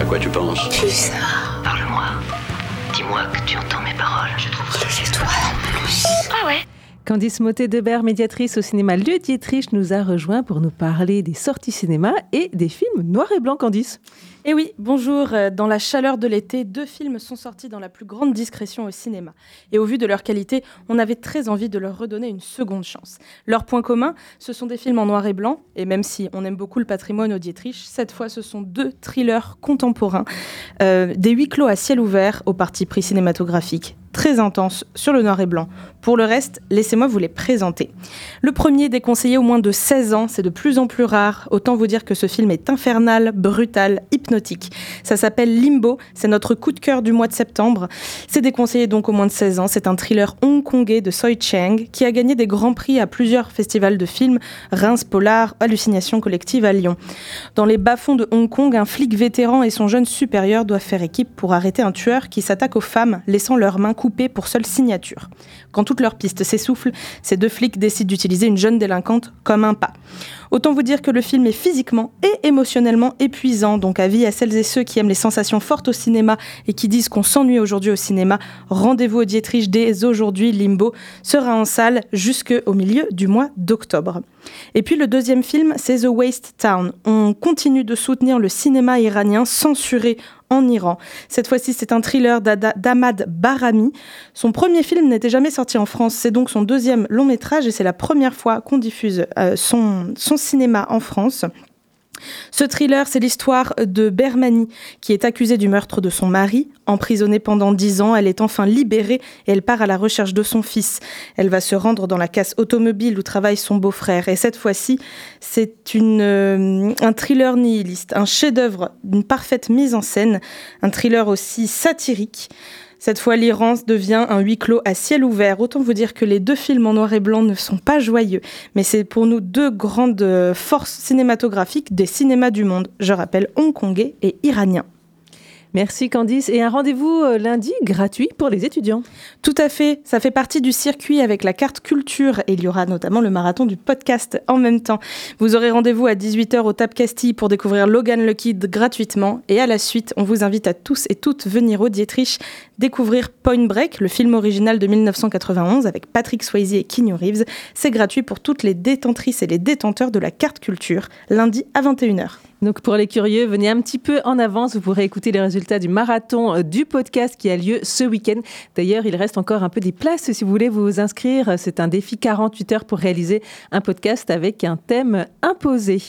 À quoi tu penses Plus Parle-moi. Dis-moi que tu entends mes paroles. Je trouve que c'est toi plus. Ah ouais Candice Motet-Debert, médiatrice au cinéma Lieu Dietrich, nous a rejoint pour nous parler des sorties cinéma et des films noir et blanc, Candice. Eh oui, bonjour. Euh, dans la chaleur de l'été, deux films sont sortis dans la plus grande discrétion au cinéma. Et au vu de leur qualité, on avait très envie de leur redonner une seconde chance. Leur point commun, ce sont des films en noir et blanc. Et même si on aime beaucoup le patrimoine Dietrich, cette fois, ce sont deux thrillers contemporains. Euh, des huis clos à ciel ouvert au parti pris cinématographique très intense sur le noir et blanc. Pour le reste, laissez-moi vous les présenter. Le premier, déconseillé au moins de 16 ans, c'est de plus en plus rare. Autant vous dire que ce film est infernal, brutal, hypnotique. Ça s'appelle Limbo, c'est notre coup de cœur du mois de septembre. C'est déconseillé donc au moins de 16 ans. C'est un thriller hongkongais de Soi Chang qui a gagné des grands prix à plusieurs festivals de films, Reims Polar, Hallucination collective à Lyon. Dans les bas-fonds de Hong Kong, un flic vétéran et son jeune supérieur doivent faire équipe pour arrêter un tueur qui s'attaque aux femmes, laissant leurs mains coupées pour seule signature. Quand toutes leurs pistes s'essoufflent, ces deux flics décident d'utiliser une jeune délinquante comme un pas. Autant vous dire que le film est physiquement et émotionnellement épuisant, donc avis à celles et ceux qui aiment les sensations fortes au cinéma et qui disent qu'on s'ennuie aujourd'hui au cinéma, rendez-vous au Dietrich dès aujourd'hui, Limbo sera en salle jusqu'au milieu du mois d'octobre. Et puis le deuxième film, c'est The Waste Town. On continue de soutenir le cinéma iranien censuré en Iran. Cette fois-ci, c'est un thriller d'Ahmad Barami. Son premier film n'était jamais sorti en France, c'est donc son deuxième long métrage et c'est la première fois qu'on diffuse euh, son, son cinéma en France. Ce thriller, c'est l'histoire de Bermani, qui est accusée du meurtre de son mari. Emprisonnée pendant dix ans, elle est enfin libérée et elle part à la recherche de son fils. Elle va se rendre dans la casse automobile où travaille son beau-frère. Et cette fois-ci, c'est euh, un thriller nihiliste, un chef-d'œuvre d'une parfaite mise en scène, un thriller aussi satirique. Cette fois, l'Iran devient un huis clos à ciel ouvert. Autant vous dire que les deux films en noir et blanc ne sont pas joyeux, mais c'est pour nous deux grandes forces cinématographiques des cinémas du monde. Je rappelle hongkongais et iranien. Merci Candice. Et un rendez-vous euh, lundi gratuit pour les étudiants. Tout à fait. Ça fait partie du circuit avec la carte culture et il y aura notamment le marathon du podcast en même temps. Vous aurez rendez-vous à 18h au Tap Castille pour découvrir Logan le Kid gratuitement. Et à la suite, on vous invite à tous et toutes venir au Dietrich découvrir Point Break, le film original de 1991 avec Patrick Swayze et Keanu Reeves. C'est gratuit pour toutes les détentrices et les détenteurs de la carte culture, lundi à 21h. Donc pour les curieux, venez un petit peu en avance. Vous pourrez écouter les résultats du marathon euh, du podcast qui a lieu ce week-end. D'ailleurs, il reste encore un peu des places si vous voulez vous inscrire. C'est un défi 48 heures pour réaliser un podcast avec un thème imposé.